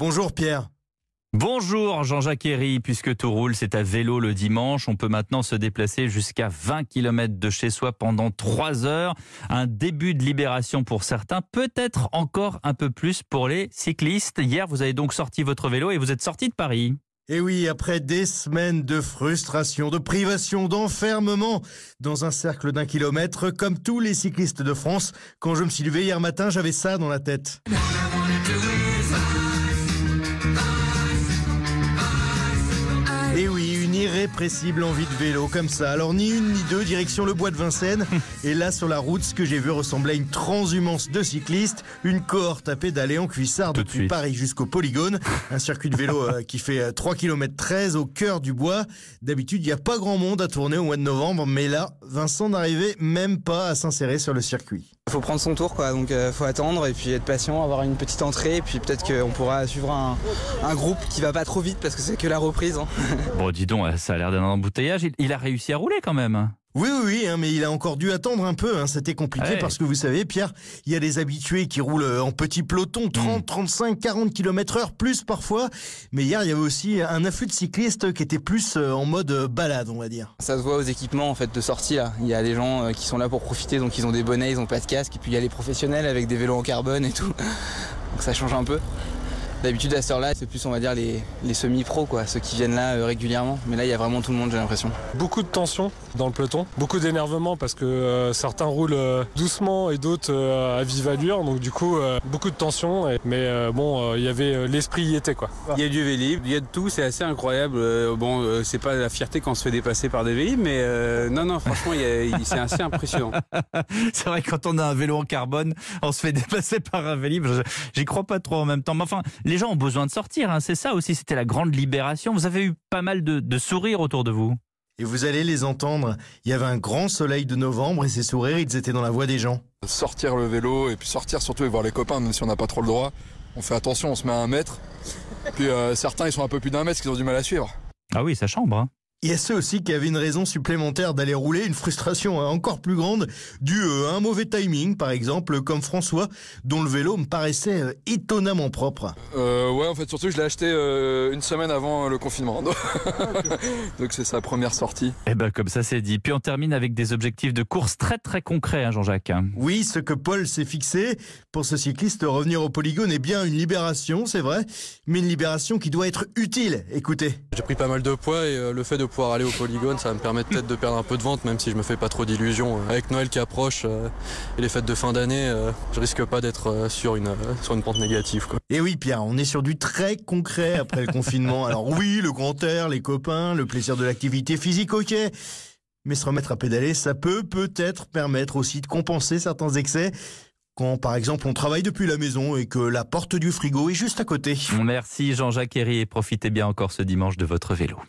Bonjour Pierre. Bonjour Jean-Jacques Herry, puisque tout roule, c'est à vélo le dimanche. On peut maintenant se déplacer jusqu'à 20 km de chez soi pendant 3 heures. Un début de libération pour certains, peut-être encore un peu plus pour les cyclistes. Hier, vous avez donc sorti votre vélo et vous êtes sorti de Paris. Et oui, après des semaines de frustration, de privation, d'enfermement dans un cercle d'un kilomètre, comme tous les cyclistes de France, quand je me suis levé hier matin, j'avais ça dans la tête. Irrépressible envie de vélo comme ça. Alors ni une ni deux, direction le bois de Vincennes. Et là sur la route, ce que j'ai vu ressemblait à une transhumance de cyclistes, une cohorte à pédaler en cuissard Tout depuis. Paris jusqu'au Polygone, un circuit de vélo euh, qui fait euh, 3 km 13 au cœur du bois. D'habitude, il n'y a pas grand monde à tourner au mois de novembre, mais là, Vincent n'arrivait même pas à s'insérer sur le circuit. Il faut prendre son tour, quoi. Donc, euh, faut attendre et puis être patient, avoir une petite entrée. Et puis peut-être qu'on pourra suivre un, un groupe qui va pas trop vite parce que c'est que la reprise. hein. Bon, dis donc, ça a l'air d'un embouteillage. Il, il a réussi à rouler quand même. Oui, oui, oui, hein, mais il a encore dû attendre un peu. hein. C'était compliqué Ouais. parce que vous savez, Pierre, il y a des habitués qui roulent euh, en petit peloton, 30, 35, 40 km heure, plus parfois. Mais hier, il y avait aussi un afflux de cyclistes qui était plus euh, en mode euh, balade, on va dire. Ça se voit aux équipements en fait de sortie là. Il y a des gens qui sont là pour profiter, donc ils ont des bonnets, ils ont pas de casque. Et puis il y a les professionnels avec des vélos en carbone et tout. Donc ça change un peu. D'habitude à cette heure-là, c'est plus on va dire les, les semi-pros quoi, ceux qui viennent là euh, régulièrement. Mais là il y a vraiment tout le monde j'ai l'impression. Beaucoup de tension dans le peloton, beaucoup d'énervement parce que euh, certains roulent euh, doucement et d'autres euh, à vive allure, donc du coup euh, beaucoup de tension. et- mais euh, bon, euh, il y avait euh, l'esprit y était quoi. Il y a du vélib, il y a de tout, c'est assez incroyable. Euh, bon, euh, c'est pas la fierté quand on se fait dépasser par des vélib, mais euh, non, non, franchement, c'est assez impressionnant. C'est vrai, quand on a un vélo en carbone, on se fait dépasser par un vélib. J'y crois pas trop en même temps. Mais enfin, les gens ont besoin de sortir. hein. C'est ça aussi, c'était la grande libération. Vous avez eu pas mal de, de sourires autour de vous. Et vous allez les entendre. Il y avait un grand soleil de novembre et ces sourires, ils étaient dans la voix des gens. sortir le vélo et puis sortir surtout et voir les copains même si on n'a pas trop le droit. On fait attention, on se met à un mètre. Puis euh, certains ils sont un peu plus d'un mètre parce qu'ils ont du mal à suivre. Ah oui, ça chambre. hein. Il y a ceux aussi qui avaient une raison supplémentaire d'aller rouler, une frustration encore plus grande, due euh, à un mauvais timing, par exemple, comme François, dont le vélo me paraissait euh, étonnamment propre. Euh, ouais en fait surtout je l'ai acheté euh, une semaine avant le confinement. Donc c'est sa première sortie. Eh ben, comme ça, c'est dit. Puis on termine avec des objectifs de course très très concrets, hein, Jean-Jacques. Oui, ce que Paul s'est fixé pour ce cycliste, revenir au polygone est bien une libération, c'est vrai, mais une libération qui doit être utile. Écoutez. J'ai pris pas mal de poids et euh, le fait de pouvoir aller au polygone, ça va me permettre peut-être de perdre un peu de vente, même si je me fais pas trop d'illusions. Avec Noël qui approche euh, et les fêtes de fin d'année, euh, je risque pas d'être euh, sur une euh, sur une pente négative. Quoi. Et oui, Pierre, on est sur du très concret après le confinement. Alors oui, le grand air, les copains, le plaisir de l'activité physique, ok. Mais se remettre à pédaler, ça peut peut-être permettre aussi de compenser certains excès. Quand, par exemple, on travaille depuis la maison et que la porte du frigo est juste à côté. Merci Jean-Jacques Herry et profitez bien encore ce dimanche de votre vélo.